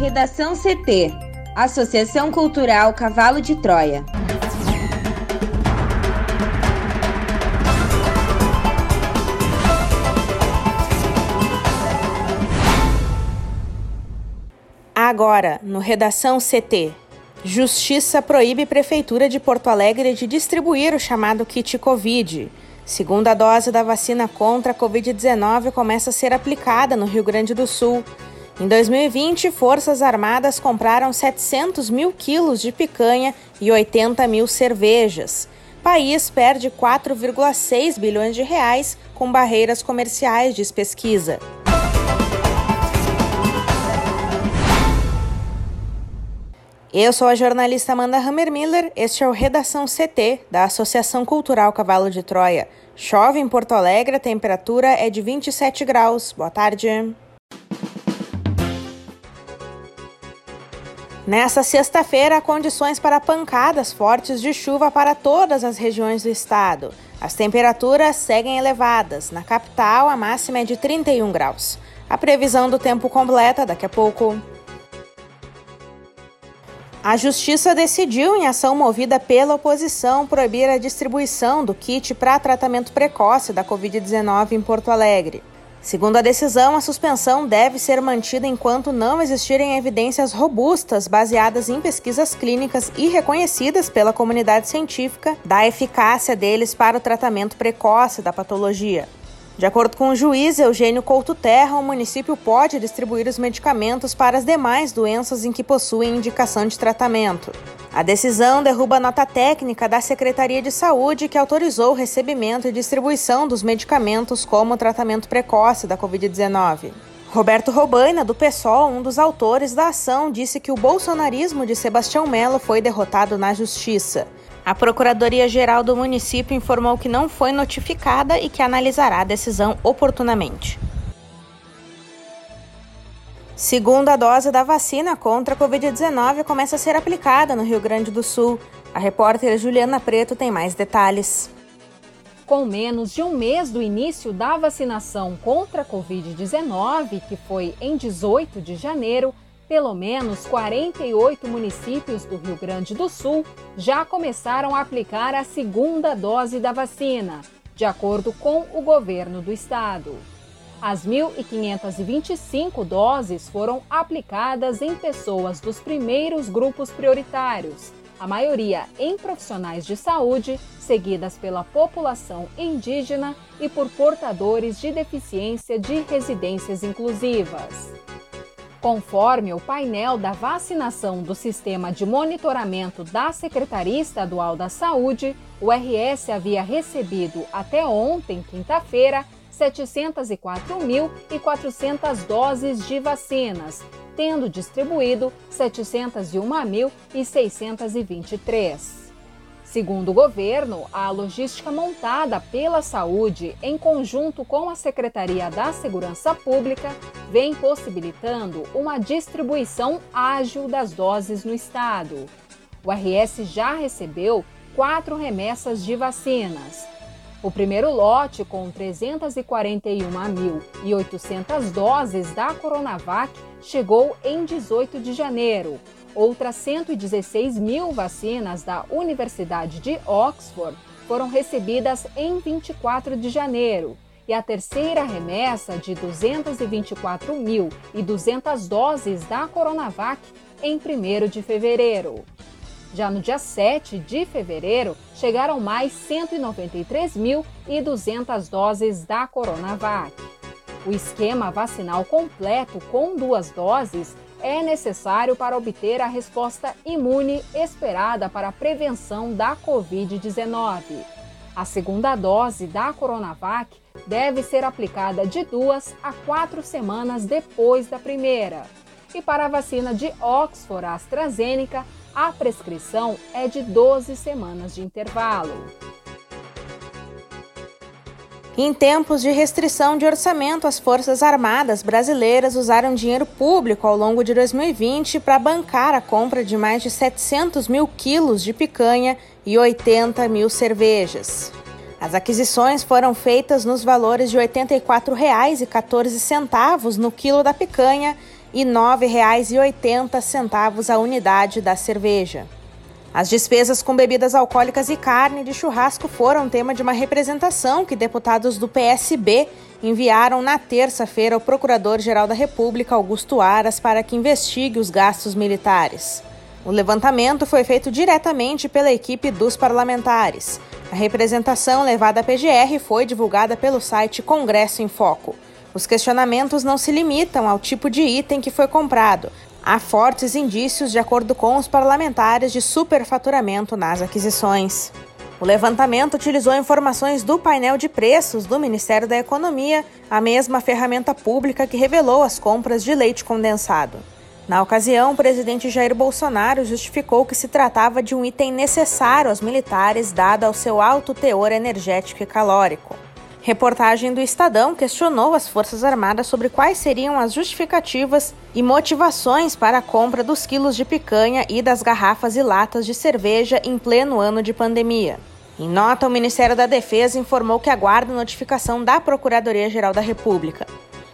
Redação CT Associação Cultural Cavalo de Troia. Agora, no Redação CT. Justiça proíbe Prefeitura de Porto Alegre de distribuir o chamado kit Covid. Segunda dose da vacina contra a Covid-19 começa a ser aplicada no Rio Grande do Sul. Em 2020, Forças Armadas compraram 700 mil quilos de picanha e 80 mil cervejas. País perde 4,6 bilhões de reais com barreiras comerciais, diz pesquisa. Eu sou a jornalista Amanda Hammermiller, este é o Redação CT, da Associação Cultural Cavalo de Troia. Chove em Porto Alegre, a temperatura é de 27 graus. Boa tarde. Nessa sexta-feira, há condições para pancadas fortes de chuva para todas as regiões do estado. As temperaturas seguem elevadas. Na capital, a máxima é de 31 graus. A previsão do tempo completa daqui a pouco. A Justiça decidiu, em ação movida pela oposição, proibir a distribuição do kit para tratamento precoce da Covid-19 em Porto Alegre. Segundo a decisão, a suspensão deve ser mantida enquanto não existirem evidências robustas baseadas em pesquisas clínicas e reconhecidas pela comunidade científica da eficácia deles para o tratamento precoce da patologia. De acordo com o juiz Eugênio Couto Terra, o município pode distribuir os medicamentos para as demais doenças em que possuem indicação de tratamento. A decisão derruba a nota técnica da Secretaria de Saúde que autorizou o recebimento e distribuição dos medicamentos como tratamento precoce da Covid-19. Roberto Robaina, do PSOL, um dos autores da ação, disse que o bolsonarismo de Sebastião Melo foi derrotado na justiça. A Procuradoria-Geral do município informou que não foi notificada e que analisará a decisão oportunamente. Segunda dose da vacina contra a Covid-19 começa a ser aplicada no Rio Grande do Sul. A repórter Juliana Preto tem mais detalhes. Com menos de um mês do início da vacinação contra a Covid-19, que foi em 18 de janeiro, pelo menos 48 municípios do Rio Grande do Sul já começaram a aplicar a segunda dose da vacina, de acordo com o governo do estado. As 1.525 doses foram aplicadas em pessoas dos primeiros grupos prioritários, a maioria em profissionais de saúde, seguidas pela população indígena e por portadores de deficiência de residências inclusivas. Conforme o painel da vacinação do Sistema de Monitoramento da Secretaria Estadual da Saúde, o RS havia recebido até ontem, quinta-feira, 704.400 doses de vacinas, tendo distribuído 701.623. Segundo o governo, a logística montada pela Saúde, em conjunto com a Secretaria da Segurança Pública, vem possibilitando uma distribuição ágil das doses no estado. O RS já recebeu quatro remessas de vacinas. O primeiro lote, com 341.800 doses da Coronavac, chegou em 18 de janeiro Outras 116 mil vacinas da Universidade de Oxford foram recebidas em 24 de janeiro e a terceira remessa de 224.200 doses da Coronavac em 1 de fevereiro. Já no dia 7 de fevereiro, chegaram mais 193.200 doses da Coronavac. O esquema vacinal completo com duas doses é necessário para obter a resposta imune esperada para a prevenção da Covid-19. A segunda dose da Coronavac deve ser aplicada de duas a quatro semanas depois da primeira. E para a vacina de Oxford AstraZeneca, a prescrição é de 12 semanas de intervalo. Em tempos de restrição de orçamento, as Forças Armadas brasileiras usaram dinheiro público ao longo de 2020 para bancar a compra de mais de 700 mil quilos de picanha e 80 mil cervejas. As aquisições foram feitas nos valores de R$ 84,14 no quilo da picanha e R$ 9,80 a unidade da cerveja. As despesas com bebidas alcoólicas e carne de churrasco foram tema de uma representação que deputados do PSB enviaram na terça-feira ao Procurador-Geral da República, Augusto Aras, para que investigue os gastos militares. O levantamento foi feito diretamente pela equipe dos parlamentares. A representação levada à PGR foi divulgada pelo site Congresso em Foco. Os questionamentos não se limitam ao tipo de item que foi comprado. Há fortes indícios, de acordo com os parlamentares, de superfaturamento nas aquisições. O levantamento utilizou informações do painel de preços do Ministério da Economia, a mesma ferramenta pública que revelou as compras de leite condensado. Na ocasião, o presidente Jair Bolsonaro justificou que se tratava de um item necessário aos militares, dado ao seu alto teor energético e calórico. Reportagem do Estadão questionou as Forças Armadas sobre quais seriam as justificativas e motivações para a compra dos quilos de picanha e das garrafas e latas de cerveja em pleno ano de pandemia. Em nota, o Ministério da Defesa informou que aguarda notificação da Procuradoria-Geral da República.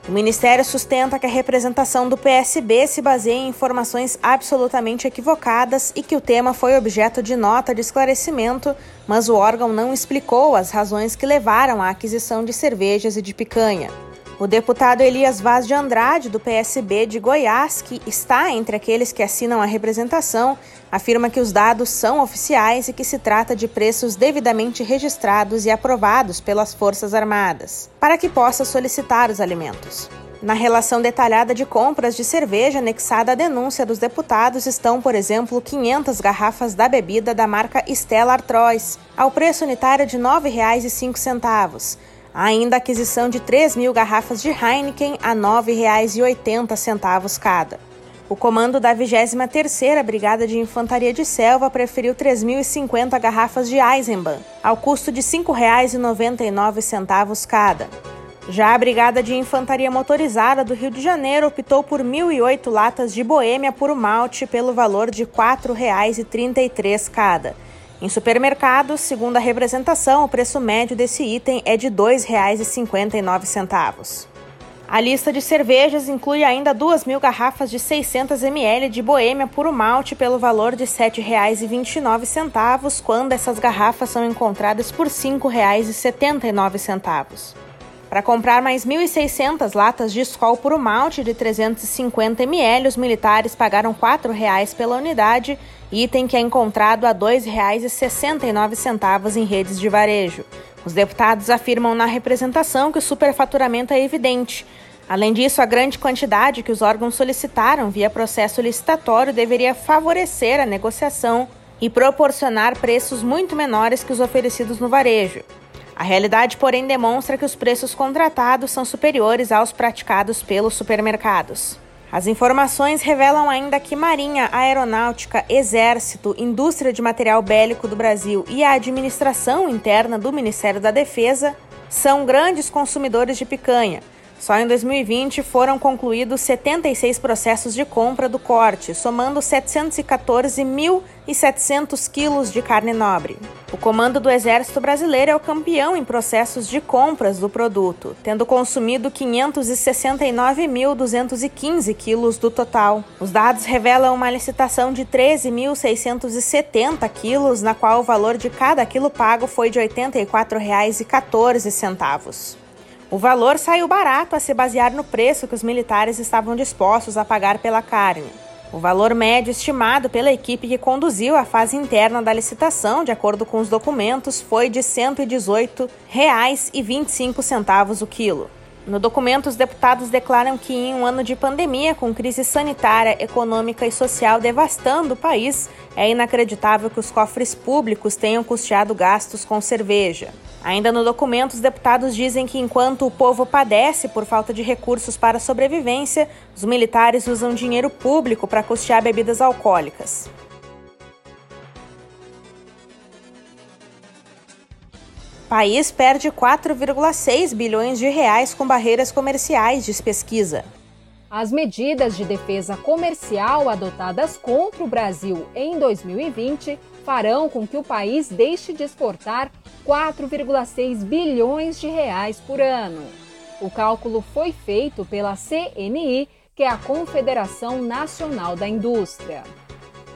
O Ministério sustenta que a representação do PSB se baseia em informações absolutamente equivocadas e que o tema foi objeto de nota de esclarecimento, mas o órgão não explicou as razões que levaram à aquisição de cervejas e de picanha. O deputado Elias Vaz de Andrade, do PSB de Goiás, que está entre aqueles que assinam a representação, afirma que os dados são oficiais e que se trata de preços devidamente registrados e aprovados pelas Forças Armadas, para que possa solicitar os alimentos. Na relação detalhada de compras de cerveja anexada à denúncia dos deputados estão, por exemplo, 500 garrafas da bebida da marca Stella Artois, ao preço unitário de R$ 9,05 Ainda a aquisição de 3 mil garrafas de Heineken a R$ 9,80 cada. O comando da 23ª Brigada de Infantaria de Selva preferiu 3.050 garrafas de Eisenbahn, ao custo de R$ 5,99 cada. Já a Brigada de Infantaria Motorizada do Rio de Janeiro optou por 1.008 latas de Boêmia por malte pelo valor de R$ 4,33 cada. Em supermercados, segundo a representação, o preço médio desse item é de R$ 2,59. A lista de cervejas inclui ainda 2 mil garrafas de 600 ml de Boêmia puro malte pelo valor de R$ 7,29, quando essas garrafas são encontradas por R$ 5,79. Para comprar mais 1.600 latas de Skol puro malte de 350 ml, os militares pagaram R$ 4,00 pela unidade, item que é encontrado a R$ 2,69 em redes de varejo. Os deputados afirmam na representação que o superfaturamento é evidente. Além disso, a grande quantidade que os órgãos solicitaram via processo licitatório deveria favorecer a negociação e proporcionar preços muito menores que os oferecidos no varejo. A realidade, porém, demonstra que os preços contratados são superiores aos praticados pelos supermercados. As informações revelam ainda que Marinha, Aeronáutica, Exército, Indústria de Material Bélico do Brasil e a Administração Interna do Ministério da Defesa são grandes consumidores de picanha só em 2020 foram concluídos 76 processos de compra do corte, somando 714.700 quilos de carne nobre. O Comando do Exército Brasileiro é o campeão em processos de compras do produto, tendo consumido 569.215 quilos do total. Os dados revelam uma licitação de 13.670 quilos, na qual o valor de cada quilo pago foi de R$ 84,14. O valor saiu barato a se basear no preço que os militares estavam dispostos a pagar pela carne. O valor médio estimado pela equipe que conduziu a fase interna da licitação, de acordo com os documentos, foi de R$ 118,25 o quilo. No documento, os deputados declaram que, em um ano de pandemia, com crise sanitária, econômica e social devastando o país, é inacreditável que os cofres públicos tenham custeado gastos com cerveja. Ainda no documento, os deputados dizem que, enquanto o povo padece por falta de recursos para sobrevivência, os militares usam dinheiro público para custear bebidas alcoólicas. País perde 4,6 bilhões de reais com barreiras comerciais, diz pesquisa. As medidas de defesa comercial adotadas contra o Brasil em 2020 farão com que o país deixe de exportar 4,6 bilhões de reais por ano. O cálculo foi feito pela CNI, que é a Confederação Nacional da Indústria.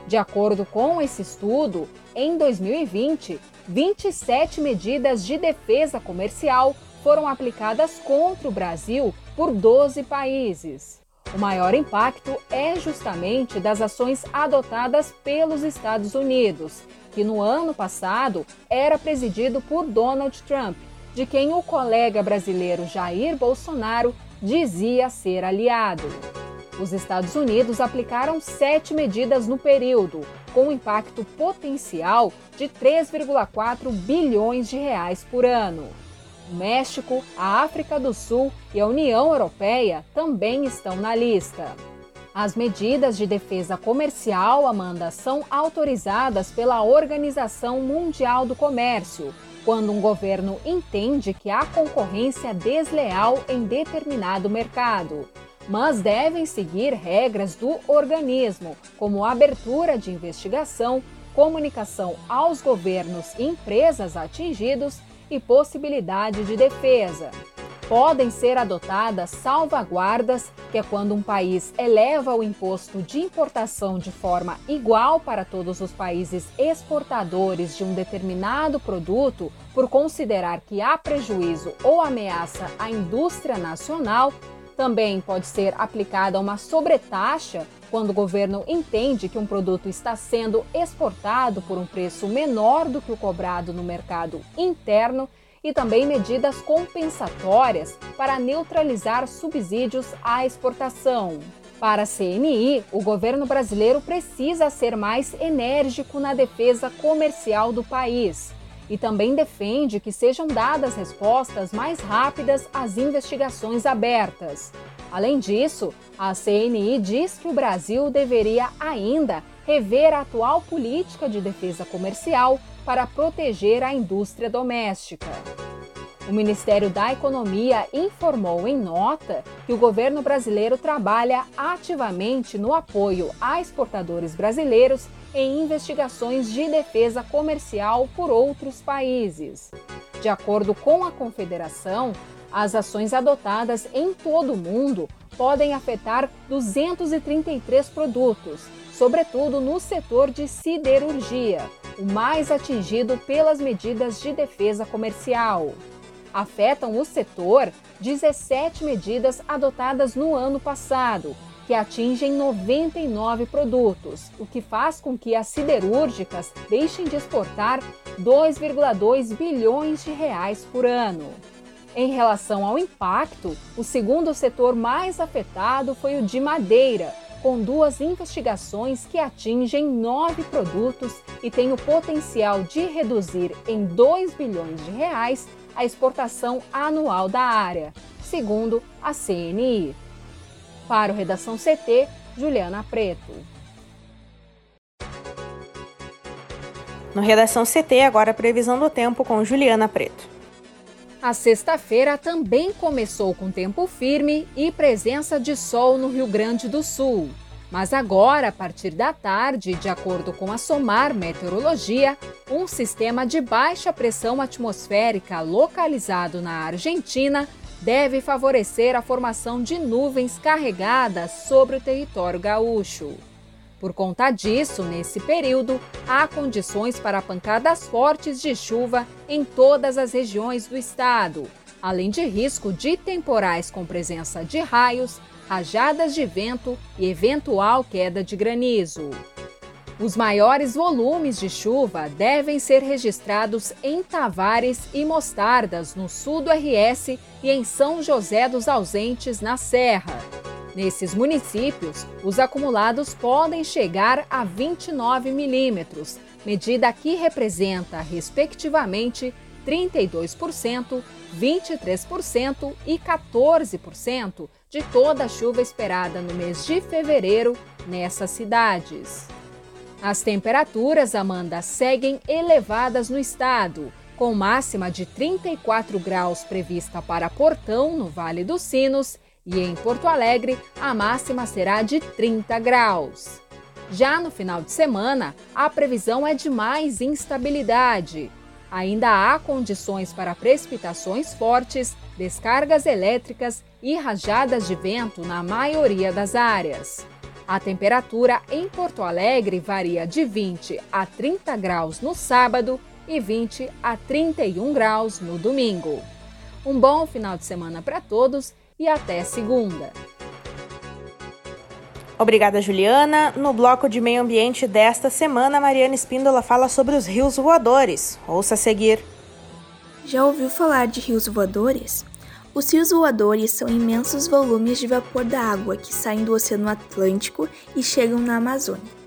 De acordo com esse estudo, em 2020, 27 medidas de defesa comercial foram aplicadas contra o Brasil por 12 países. O maior impacto é justamente das ações adotadas pelos Estados Unidos, que no ano passado era presidido por Donald Trump, de quem o colega brasileiro Jair Bolsonaro dizia ser aliado. Os Estados Unidos aplicaram sete medidas no período, com impacto potencial de 3,4 bilhões de reais por ano. O México, a África do Sul e a União Europeia também estão na lista. As medidas de defesa comercial, Amanda, são autorizadas pela Organização Mundial do Comércio, quando um governo entende que há concorrência desleal em determinado mercado mas devem seguir regras do organismo, como abertura de investigação, comunicação aos governos e empresas atingidos e possibilidade de defesa. Podem ser adotadas salvaguardas, que é quando um país eleva o imposto de importação de forma igual para todos os países exportadores de um determinado produto, por considerar que há prejuízo ou ameaça à indústria nacional também pode ser aplicada uma sobretaxa quando o governo entende que um produto está sendo exportado por um preço menor do que o cobrado no mercado interno e também medidas compensatórias para neutralizar subsídios à exportação. Para a CNI, o governo brasileiro precisa ser mais enérgico na defesa comercial do país e também defende que sejam dadas respostas mais rápidas às investigações abertas. Além disso, a CNI diz que o Brasil deveria ainda rever a atual política de defesa comercial para proteger a indústria doméstica. O Ministério da Economia informou em nota que o governo brasileiro trabalha ativamente no apoio a exportadores brasileiros em investigações de defesa comercial por outros países. De acordo com a Confederação, as ações adotadas em todo o mundo podem afetar 233 produtos, sobretudo no setor de siderurgia, o mais atingido pelas medidas de defesa comercial. Afetam o setor 17 medidas adotadas no ano passado, que atingem 99 produtos, o que faz com que as siderúrgicas deixem de exportar 2,2 bilhões de reais por ano. Em relação ao impacto, o segundo setor mais afetado foi o de madeira, com duas investigações que atingem nove produtos e têm o potencial de reduzir em 2 bilhões de reais a exportação anual da área, segundo a CNI. Para o Redação CT, Juliana Preto. No Redação CT, agora a previsão do tempo com Juliana Preto. A sexta-feira também começou com tempo firme e presença de sol no Rio Grande do Sul. Mas agora, a partir da tarde, de acordo com a SOMAR Meteorologia, um sistema de baixa pressão atmosférica localizado na Argentina deve favorecer a formação de nuvens carregadas sobre o território gaúcho. Por conta disso, nesse período, há condições para pancadas fortes de chuva em todas as regiões do estado, além de risco de temporais com presença de raios, rajadas de vento e eventual queda de granizo. Os maiores volumes de chuva devem ser registrados em Tavares e Mostardas, no sul do RS, e em São José dos Ausentes, na Serra. Nesses municípios, os acumulados podem chegar a 29 milímetros, medida que representa, respectivamente, 32%, 23% e 14% de toda a chuva esperada no mês de fevereiro nessas cidades. As temperaturas, Amanda, seguem elevadas no estado, com máxima de 34 graus prevista para Portão, no Vale dos Sinos, e em Porto Alegre a máxima será de 30 graus. Já no final de semana, a previsão é de mais instabilidade. Ainda há condições para precipitações fortes, descargas elétricas e rajadas de vento na maioria das áreas. A temperatura em Porto Alegre varia de 20 a 30 graus no sábado e 20 a 31 graus no domingo. Um bom final de semana para todos e até segunda. Obrigada, Juliana. No bloco de meio ambiente desta semana, Mariana Espíndola fala sobre os rios voadores. Ouça a seguir. Já ouviu falar de rios voadores? Os rios voadores são imensos volumes de vapor da água que saem do Oceano Atlântico e chegam na Amazônia.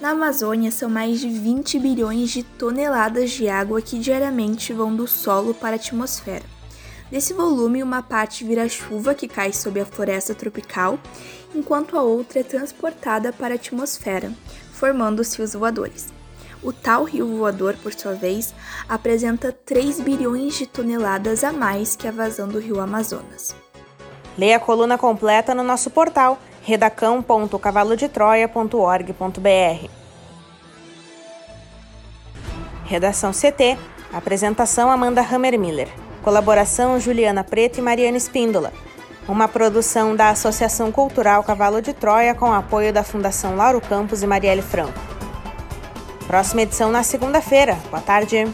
Na Amazônia, são mais de 20 bilhões de toneladas de água que diariamente vão do solo para a atmosfera. Desse volume, uma parte vira chuva que cai sobre a floresta tropical, enquanto a outra é transportada para a atmosfera, formando os rios voadores. O tal rio voador, por sua vez, apresenta 3 bilhões de toneladas a mais que a vazão do rio Amazonas. Leia a coluna completa no nosso portal redacão.cavalodetroia.org.br. Redação CT. Apresentação Amanda Hammermiller. Colaboração Juliana Preto e Mariana Espíndola. Uma produção da Associação Cultural Cavalo de Troia com apoio da Fundação Lauro Campos e Marielle Franco. Próxima edição na segunda-feira. Boa tarde.